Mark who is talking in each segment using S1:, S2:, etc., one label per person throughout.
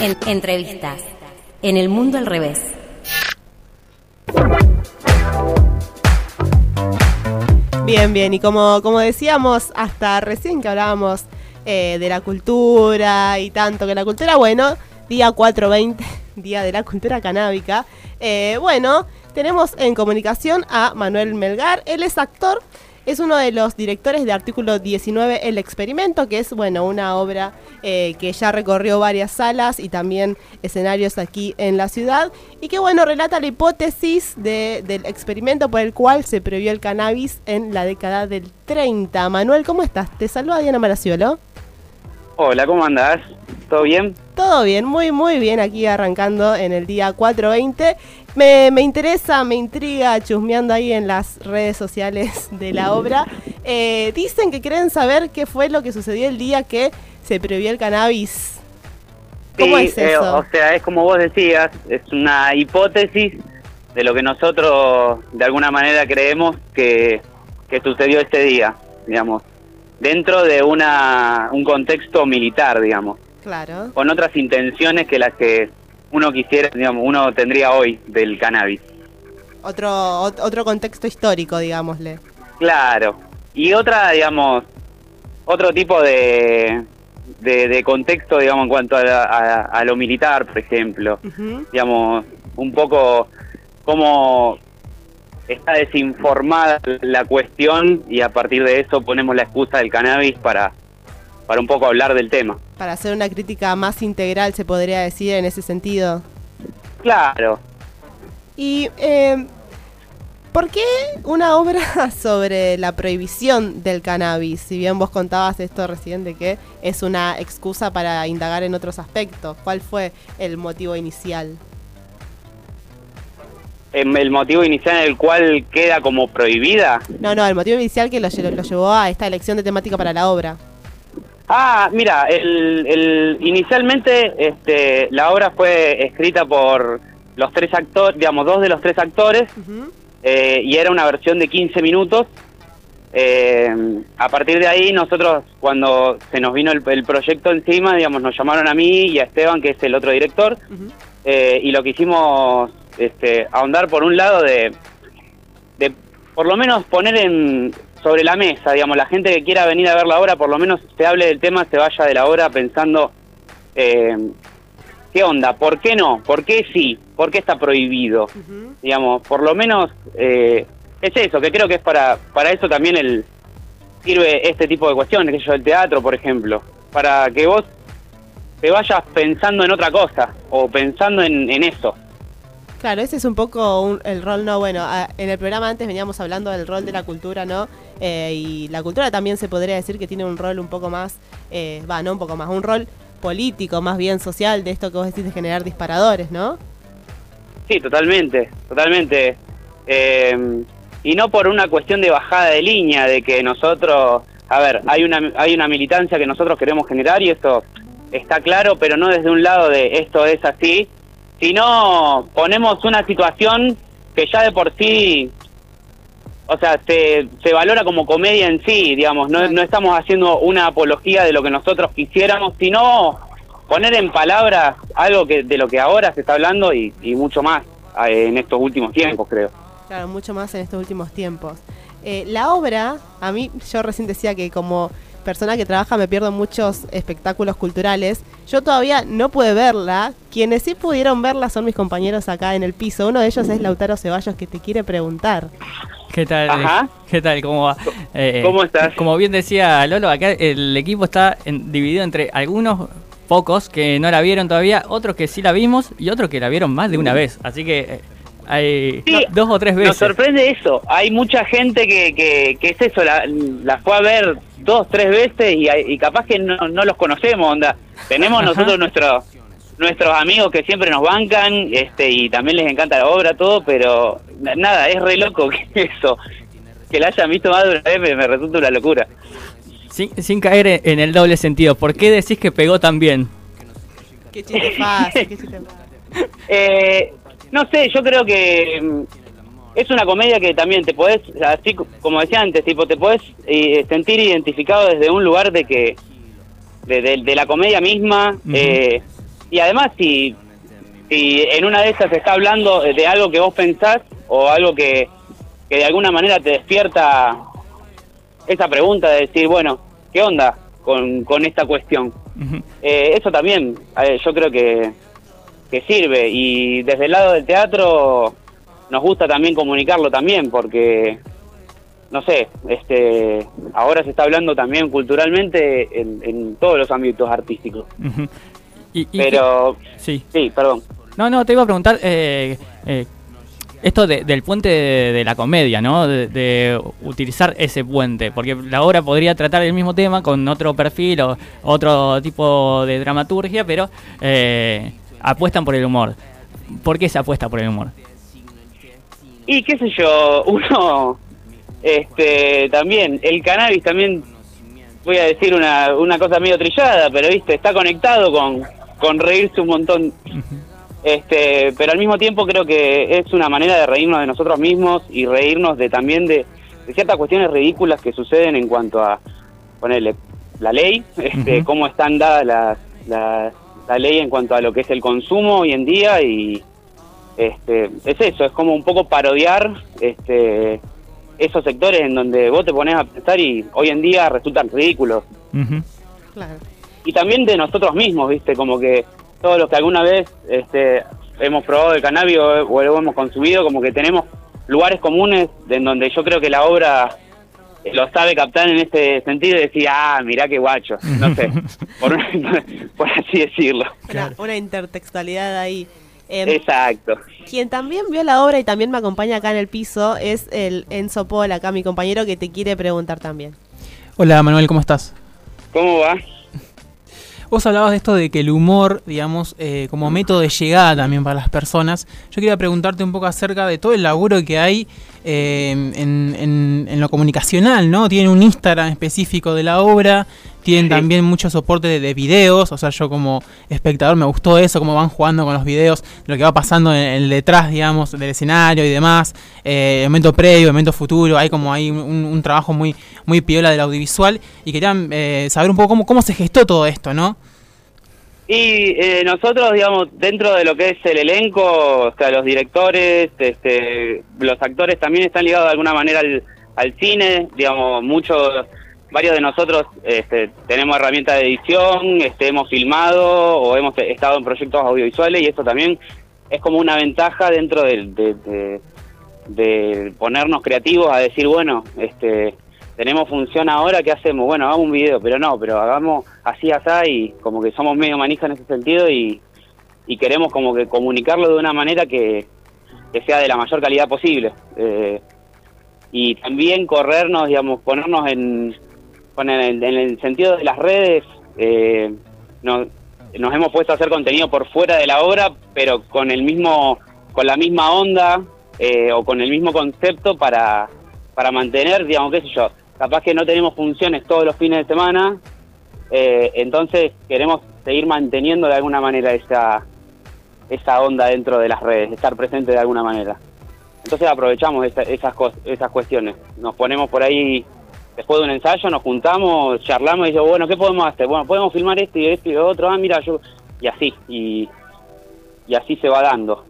S1: En- entrevistas. En el mundo al revés.
S2: Bien, bien, y como, como decíamos hasta recién que hablábamos eh, de la cultura y tanto, que la cultura, bueno, día 420, día de la cultura canábica, eh, bueno, tenemos en comunicación a Manuel Melgar, él es actor, es uno de los directores de Artículo 19, El Experimento, que es, bueno, una obra eh, que ya recorrió varias salas y también escenarios aquí en la ciudad, y que, bueno, relata la hipótesis de- del experimento por el cual se prohibió el cannabis en la década del 30. Manuel, ¿cómo estás? Te saluda Diana Maraciolo.
S3: Hola, ¿cómo andás? ¿Todo bien?
S2: Todo bien, muy, muy bien aquí arrancando en el día 420. Me, me interesa, me intriga, chusmeando ahí en las redes sociales de la obra. Eh, dicen que quieren saber qué fue lo que sucedió el día que se prohibió el cannabis. ¿Cómo
S3: Sí,
S2: es
S3: eh,
S2: eso?
S3: o sea, es como vos decías, es una hipótesis de lo que nosotros de alguna manera creemos que, que sucedió ese día, digamos, dentro de una un contexto militar, digamos,
S2: claro.
S3: con otras intenciones que las que uno quisiera, digamos, uno tendría hoy del cannabis.
S2: Otro, ot- otro contexto histórico, digámosle.
S3: Claro. Y otra, digamos, otro tipo de, de, de contexto, digamos, en cuanto a, la- a- a lo militar, por ejemplo. Digamos, un poco cómo está desinformada la cuestión y a partir de eso ponemos la excusa del cannabis para, para un poco hablar del tema.
S2: Para hacer una crítica más integral, se podría decir en ese sentido.
S3: Claro.
S2: Y, eh, ¿por qué una obra sobre la prohibición del cannabis? Si bien vos contabas esto recién de que es una excusa para indagar en otros aspectos, ¿cuál fue el motivo inicial?
S3: El motivo inicial en el cual queda como prohibida.
S2: No, no, el motivo inicial que lo llevó a esta elección de temática para la obra.
S3: Ah, mira, el, el- inicialmente este, la obra fue escrita por los tres actores, digamos, dos de los tres actores, eh, y era una versión de 15 minutos. Eh, a partir de ahí, nosotros, cuando se nos vino el, el proyecto encima, digamos, nos llamaron a mí y a Esteban, que es el otro director, eh, y lo que hicimos, este, ahondar por un lado de, de por lo menos poner en sobre la mesa, digamos, la gente que quiera venir a ver la obra, por lo menos se hable del tema, se vaya de la obra pensando, eh, ¿qué onda? ¿Por qué no? ¿Por qué sí? ¿Por qué está prohibido? Digamos, por lo menos eh, es eso, que creo que es para, para eso también el sirve este tipo de cuestiones, que yo el teatro, por ejemplo, para que vos te vayas pensando en otra cosa o pensando en, en eso.
S2: Claro, ese es un poco un- el rol, no, bueno, en el programa antes veníamos hablando del rol de la cultura, ¿no? Eh, y la cultura también se podría decir que tiene un rol un poco más, eh, va, no un poco más, un rol político, más bien social, de esto que vos decís de generar disparadores, ¿no?
S3: Sí, totalmente, totalmente. Eh, y no por una cuestión de bajada de línea, de que nosotros, a ver, hay una, hay una militancia que nosotros queremos generar y eso está claro, pero no desde un lado de esto es así, sino ponemos una situación que ya de por sí, o sea, se, se valora como comedia en sí, digamos, no, no estamos haciendo una apología de lo que nosotros quisiéramos, sino poner en palabras algo que de lo que ahora se está hablando y, y mucho más eh, en estos últimos tiempos, creo.
S2: Claro, mucho más en estos últimos tiempos. Eh, la obra, a mí, yo recién decía que como persona que trabaja me pierdo muchos espectáculos culturales. Yo todavía no pude verla. Quienes sí pudieron verla son mis compañeros acá en el piso. Uno de ellos es Lautaro Ceballos que te quiere preguntar.
S4: ¿Qué tal?
S3: Ajá.
S4: ¿Qué tal? ¿Cómo va? Eh,
S3: ¿Cómo estás?
S4: Como bien decía Lolo, acá el equipo está en- dividido entre algunos pocos que no la vieron todavía, otros que sí la vimos y otros que la vieron más de una vez. Así que eh, hay
S3: Sí,
S4: dos o tres
S3: Nos
S4: veces.
S3: sorprende eso. Hay mucha gente que, que, que es eso, la, la fue a ver dos, tres veces y, y capaz que no, no los conocemos, onda. Tenemos
S4: Ajá.
S3: nosotros nuestros nuestros amigos que siempre nos bancan este y también les encanta la obra, todo, pero na- nada, es re loco que eso. Que la hayan visto más de una vez me, me resulta una locura.
S4: Sin, sin caer en- en el doble sentido, ¿por qué decís que pegó tan bien?
S2: Qué chiste fácil, qué chiste fácil.
S3: Eh, no sé, yo creo que mm, es una comedia que también te podés, así co- como decía antes, tipo te podés eh, sentir identificado desde un lugar de que, de, de- de la comedia misma, eh, y además si, si en una de esas se está hablando de algo que vos pensás o algo que, que de alguna manera te despierta esa pregunta de decir, bueno, ¿qué onda con, con esta cuestión? Eh, eso también eh, yo creo que, que sirve y desde el lado del teatro nos gusta también comunicarlo también porque no sé este ahora se está hablando también culturalmente en, en todos los ámbitos artísticos.
S4: Y- y
S3: pero
S4: que- sí.
S3: sí perdón
S4: No, no, te iba a preguntar eh, eh, esto de- del puente de, de la comedia, ¿no? De, de utilizar ese puente, porque la obra podría tratar el mismo tema con otro perfil o otro tipo de dramaturgia, pero eh, apuestan por el humor. ¿Por qué se apuesta por el humor?
S3: y qué sé yo uno este también el cannabis también voy a decir una, una cosa medio trillada pero viste está conectado con con reírse un montón este pero al mismo tiempo creo que es una manera de reírnos de nosotros mismos y reírnos de también de, de ciertas cuestiones ridículas que suceden en cuanto a ponerle la ley este
S4: Ujú.
S3: cómo están dadas las las- la ley en cuanto a lo que es el consumo hoy en día y este es eso es como un poco parodiar este esos sectores en donde vos te pones a pensar y hoy en día resultan ridículos.
S2: Claro.
S3: Y también de nosotros mismos, ¿viste? Como que todos los que alguna vez este, hemos probado el cannabis o, o lo hemos consumido, como que tenemos lugares comunes de en donde yo creo que la obra lo sabe captar en este sentido y decir, ah, mirá qué guacho, no sé, por, por así decirlo.
S2: Una, una intertextualidad ahí. Em,
S3: Exacto.
S2: Quien también vio la obra y también me acompaña acá en el piso es el Enzo Paul, acá mi compañero, que te quiere preguntar también.
S5: Hola Manuel, ¿cómo estás?
S3: ¿Cómo va?
S5: Vos hablabas de esto de que el humor, digamos, eh, como método de llegada también para las personas. Yo quería preguntarte un poco acerca de todo el laburo que hay eh, en, en- en lo comunicacional, ¿no? Tienen un Instagram específico de la obra, tienen
S3: Sí.
S5: también mucho soporte de, de videos, o sea, yo como espectador me gustó eso, cómo van jugando con los videos, lo que va pasando en el detrás, digamos, del escenario y demás, eh, el momento previo, el momento futuro, hay como hay un, un trabajo muy, muy piola del audiovisual y quería eh, saber un poco cómo, cómo se gestó todo esto, ¿no?
S3: Y eh, nosotros, digamos, dentro de lo que es el elenco, o sea, los directores, este, los actores también están ligados de alguna manera al, al cine, digamos, muchos, varios de nosotros este, tenemos herramientas de edición, este, hemos filmado o hemos estado en proyectos audiovisuales y eso también es como una ventaja dentro de, de ponernos creativos a decir, bueno, este tenemos función ahora, ¿qué hacemos? Bueno, hagamos un video, pero no, pero hagamos así, así, y como que somos medio manija en ese sentido y, y queremos como que comunicarlo de una manera que, que sea de la mayor calidad posible. Eh, y también corrernos, digamos, ponernos en, poner en, en el sentido de las redes, eh, nos, nos hemos puesto a hacer contenido por fuera de la obra, pero con el mismo, con la misma onda eh, o con el mismo concepto para, para mantener, digamos, qué sé yo, capaz que no tenemos funciones todos los fines de semana, eh, entonces queremos seguir manteniendo de alguna manera esa, esa onda dentro de las redes, estar presente de alguna manera. Entonces aprovechamos esa- esas, esas cuestiones. Nos ponemos por ahí, después de un ensayo, nos juntamos, charlamos y digo, bueno, ¿qué podemos hacer? Bueno, podemos filmar esto y esto y lo otro, ah, mira, yo... Y así, y, y así se va dando.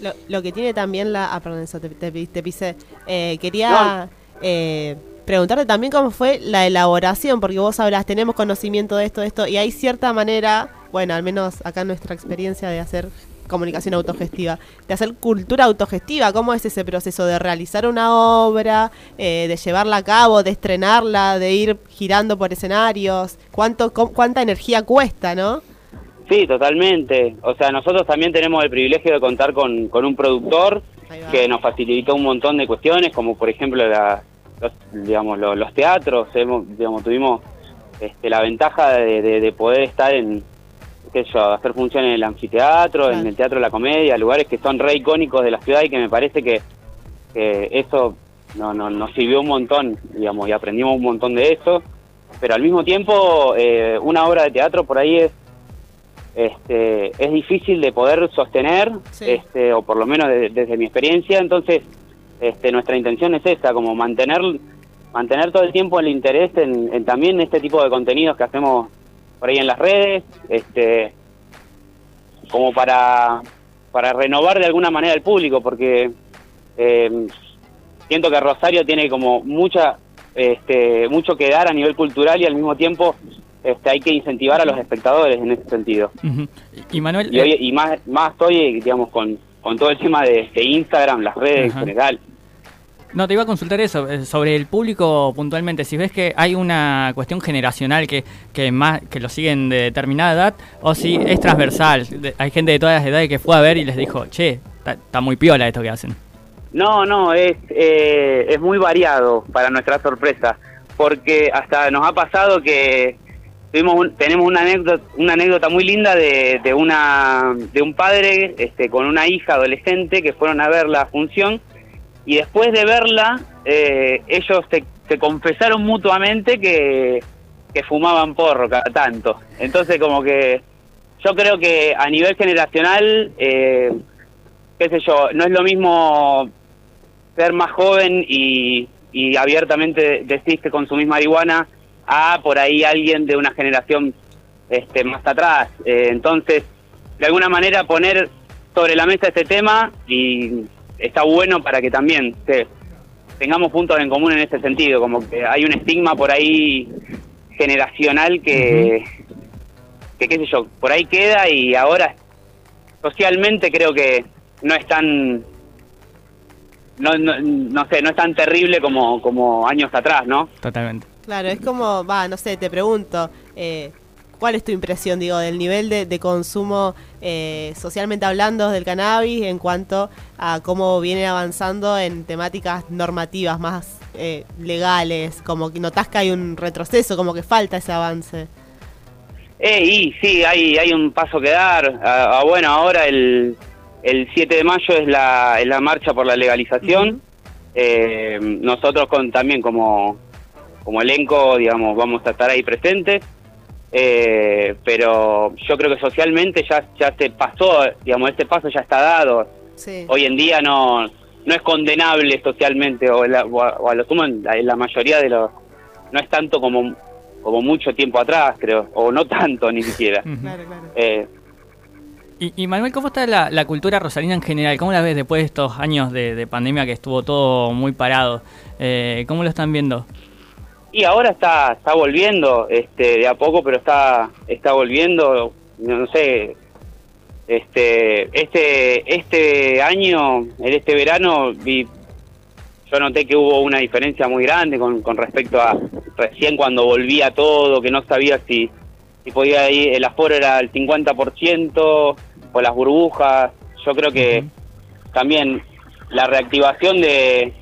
S2: Lo, lo que tiene también la... Ah, perdón, eso te, te, te pisé. Eh, quería eh, preguntarte también cómo fue la elaboración, porque vos hablas, tenemos conocimiento de esto, de esto, y hay cierta manera, bueno, al menos acá nuestra experiencia de hacer comunicación autogestiva, de hacer cultura autogestiva, ¿cómo es ese proceso de realizar una obra, eh, de llevarla a cabo, de estrenarla, de ir girando por escenarios? ¿Cuánto, cu- ¿Cuánta energía cuesta, no?
S3: Sí, totalmente. O sea, nosotros también tenemos el privilegio de contar con, con un productor que nos facilitó un montón de cuestiones, como por ejemplo la- los, digamos, lo- los, teatros. Hemos, digamos, tuvimos este, la ventaja de, de- de poder estar en, qué sé yo, hacer funciones en el anfiteatro,
S2: Claro.
S3: en el Teatro de la Comedia, lugares que son re icónicos de la ciudad y que me parece que, que eso no, no, nos sirvió un montón, digamos, y aprendimos un montón de eso. Pero al mismo tiempo, eh, una obra de teatro por ahí es este, es difícil de poder sostener,
S2: Sí.
S3: este, o por lo menos de- desde mi experiencia, entonces este, nuestra intención es esta, como mantener mantener todo el tiempo el interés en, en también este tipo de contenidos que hacemos por ahí en las redes, este, como para, para renovar de alguna manera el público, porque eh, siento que Rosario tiene como mucha este, mucho que dar a nivel cultural y al mismo tiempo este, hay que incentivar a los espectadores en ese sentido.
S4: Y Manuel,
S3: Y, hoy, y más, más estoy, digamos, con, con todo el tema de, de Instagram, las redes
S4: Ajá.
S3: en general.
S4: No, te iba a consultar eso, eh, sobre el público puntualmente, si ves que hay una cuestión generacional que, que más que lo siguen de determinada edad, o si es transversal, hay gente de todas las edades que fue a ver y les dijo, che, está muy piola esto que hacen.
S3: No, no, es, eh, es muy variado para nuestra sorpresa, porque hasta nos ha pasado que tuvimos un- tenemos una anécdota, una anécdota muy linda de, de una de un padre este, con una hija adolescente que fueron a ver la función y después de verla eh, ellos se, se confesaron mutuamente que, que fumaban porro cada tanto. Entonces como que yo creo que a nivel generacional, eh, qué sé yo, no es lo mismo ser más joven y, y abiertamente decís que consumís marihuana a por ahí alguien de una generación este, más atrás. Eh, entonces, de alguna manera poner sobre la mesa este tema y está bueno para que también tengamos puntos en común en ese sentido, como que hay un estigma por ahí generacional que, que qué sé yo, por ahí queda y ahora socialmente creo que no es tan no, no, no sé, no es tan terrible como, como años atrás, ¿no?
S4: Totalmente.
S2: Claro, es como, va, no sé, te pregunto, eh, ¿cuál es tu impresión, digo, del nivel de, de consumo eh, socialmente hablando del cannabis en cuanto a cómo viene avanzando en temáticas normativas más eh, legales? Como que notás que hay un retroceso, como que falta ese avance.
S3: Eh, y sí, hay, hay un paso que dar. Ah, ah, bueno, ahora el, el 7 de mayo es la, es la marcha por la legalización. Eh, nosotros con también como, como elenco, digamos, vamos a estar ahí presentes. Eh, pero yo creo que socialmente ya, ya se pasó, digamos, este paso ya está dado.
S2: Sí.
S3: Hoy en día no, no es condenable socialmente, o, la- o a, o a lo sumo en la, en la mayoría de los... No es tanto como, como mucho tiempo atrás, creo, o no tanto ni siquiera.
S4: Ujú.
S2: Claro, claro.
S3: Eh,
S4: Y, y Manuel, ¿cómo está la, la cultura rosarina en general? ¿Cómo la ves después de estos años de, de pandemia que estuvo todo muy parado? Eh, ¿Cómo lo están viendo?
S3: Y ahora está está volviendo, este, de a poco, pero está está volviendo, no, sé, este este este año, en este verano vi yo noté que hubo una diferencia muy grande con, con respecto a recién cuando volvía todo, que no sabía si, si podía ir, el aforo era el 50% o las burbujas. Yo creo que también la reactivación de,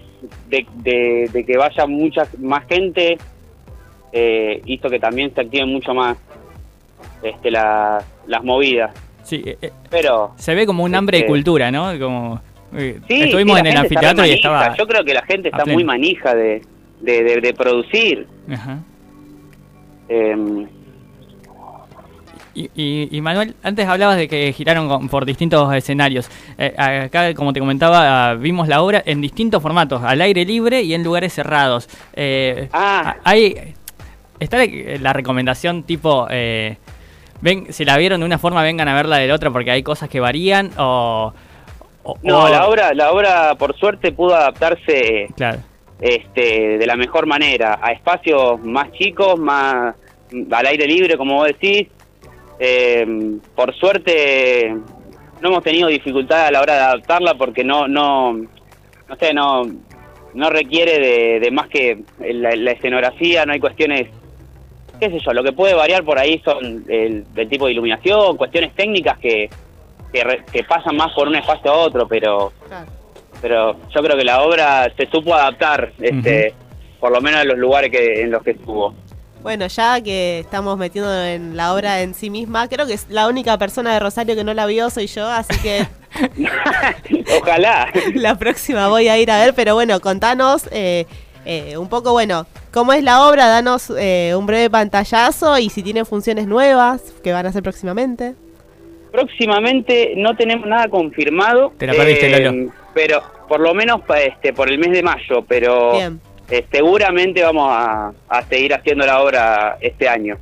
S3: de, de- de que vaya mucha más gente eh, hizo que también se activen mucho más este, la- las movidas.
S4: Sí, eh, eh,
S3: Pero
S4: se ve como un hambre de
S3: Este-
S4: cultura, ¿no? Como, eh,
S3: Sí,
S4: estuvimos
S3: sí,
S4: en el anfiteatro y estaba...
S3: Yo creo que la gente está
S4: pleno.
S3: muy manija de, de, de- de producir.
S4: Ajá. Y, y- y Manuel, antes hablabas de que giraron con- por distintos escenarios. Eh, acá, como te comentaba, vimos la obra en distintos formatos, al aire libre y en lugares cerrados. Eh,
S3: Ah.
S4: hay, está la, recomendación tipo, eh, ven, si la vieron de una forma, vengan a verla de la otra porque hay cosas que varían o... o-
S3: no,
S4: o-
S3: la obra, la obra por suerte pudo adaptarse
S4: Claro.
S3: este, de la mejor manera a espacios más chicos, más al aire libre, como vos decís. Eh, por suerte no hemos tenido dificultad a la hora de adaptarla porque no, no, no sé, no, no requiere de, de más que la, la escenografía, no hay cuestiones, qué sé yo, lo que puede variar por ahí son el, tipo de iluminación, cuestiones técnicas que, que, re- que pasan más por un espacio a otro, pero
S2: Claro.
S3: pero yo creo que la obra se supo adaptar, este, por lo menos en los lugares que en los que estuvo.
S2: Bueno, ya que estamos metiendo en la obra en sí misma, creo que es la única persona de Rosario que no la vio soy yo, así que
S3: Ojalá.
S2: la próxima voy a ir a ver, pero bueno, contanos eh, eh, un poco, bueno, cómo es la obra, danos eh, un breve pantallazo y si tiene funciones nuevas que van a hacer próximamente.
S3: Próximamente no tenemos nada confirmado.
S4: Te la perdiste,
S3: eh,
S4: Lolo.
S3: Pero por lo menos este, por el mes de mayo, pero
S2: Bien.
S3: Eh, seguramente vamos a, a seguir haciendo la obra este año.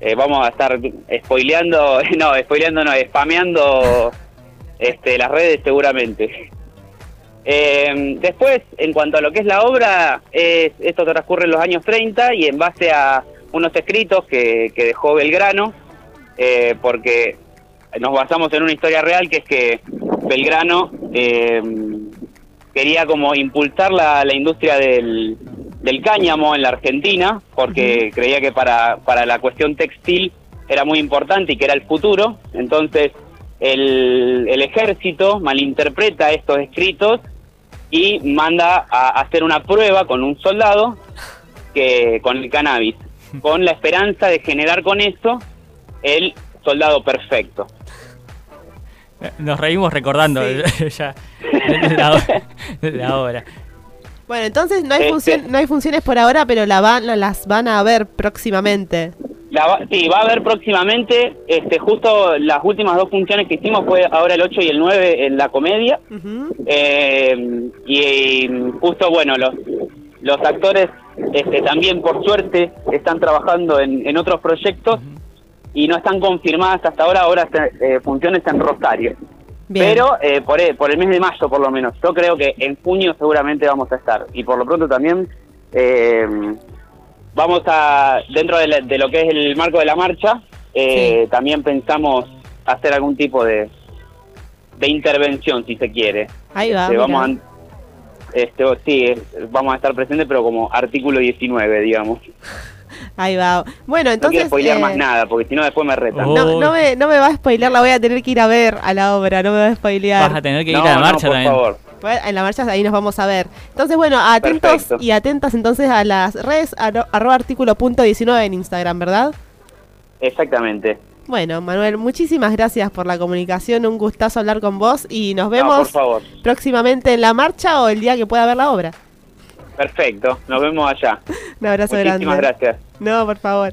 S3: eh, vamos a estar spoileando, no, spoileando no, spameando este, las redes seguramente. Eh, después, en cuanto a lo que es la obra, es, esto transcurre en los años 30 y en base a unos escritos que, que dejó Belgrano, porque nos basamos en una historia real que es que Belgrano quería como impulsar la, la industria del, del cáñamo en la Argentina, porque creía que para, para la cuestión textil era muy importante y que era el futuro. Entonces el, el ejército malinterpreta estos escritos y manda a hacer una prueba con un soldado que con el cannabis, con la esperanza de generar con eso el soldado perfecto.
S4: Nos reímos recordando ya la, la obra.
S2: Bueno, entonces no hay,
S3: Este-
S2: función, no hay funciones por ahora, pero la van, las van a ver próximamente.
S3: La va- sí, va a haber próximamente, este, justo las últimas dos funciones que hicimos fue ahora el 8 y el 9 en la comedia. Eh, y justo, bueno, los, los actores este, también, por suerte, están trabajando en, en otros proyectos y no están confirmadas hasta ahora, ahora eh, funciones en Rosario.
S2: Bien.
S3: Pero eh, por, el, por el mes de mayo, por lo menos. Yo creo que en junio seguramente vamos a estar. Y por lo pronto también eh, vamos a, dentro de, la- de lo que es el marco de la marcha, eh, también pensamos hacer algún tipo de, de intervención, si se quiere.
S2: Ahí va.
S3: Este, vamos a, este, sí, vamos a estar presentes, pero como artículo 19, digamos.
S2: Ahí va. Bueno,
S3: no
S2: entonces.
S3: quiero spoilear
S2: eh,
S3: más nada, porque si no después me retan.
S4: Oh.
S2: No, no, me, no me va a spoilear, la voy a tener que ir a ver a la obra, no me va a spoilear.
S4: Vas a tener que ir
S3: No,
S4: a la
S3: no,
S4: marcha
S3: por
S4: también.
S3: favor.
S2: Pues, En la marcha ahí nos vamos a ver. Entonces, bueno, atentos
S3: Perfecto.
S2: y atentas entonces a las redes arro- arroba artículo punto 19 en Instagram, ¿verdad?
S3: Exactamente.
S2: Bueno, Manuel, muchísimas gracias por la comunicación, un gustazo hablar con vos y nos
S3: No, por
S2: vemos
S3: favor.
S2: próximamente en la marcha o el día que pueda ver la obra.
S3: Perfecto. Nos vemos allá.
S2: Un abrazo
S3: Muchísimas
S2: grande.
S3: gracias.
S2: No, por favor.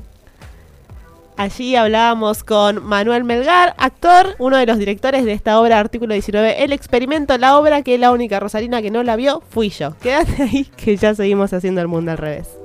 S2: Allí hablábamos con Manuel Melgar, actor, uno de los directores de esta obra Artículo 19, El Experimento, la obra que la única rosarina que no la vio fui yo. Quédate ahí que ya seguimos haciendo el mundo al revés.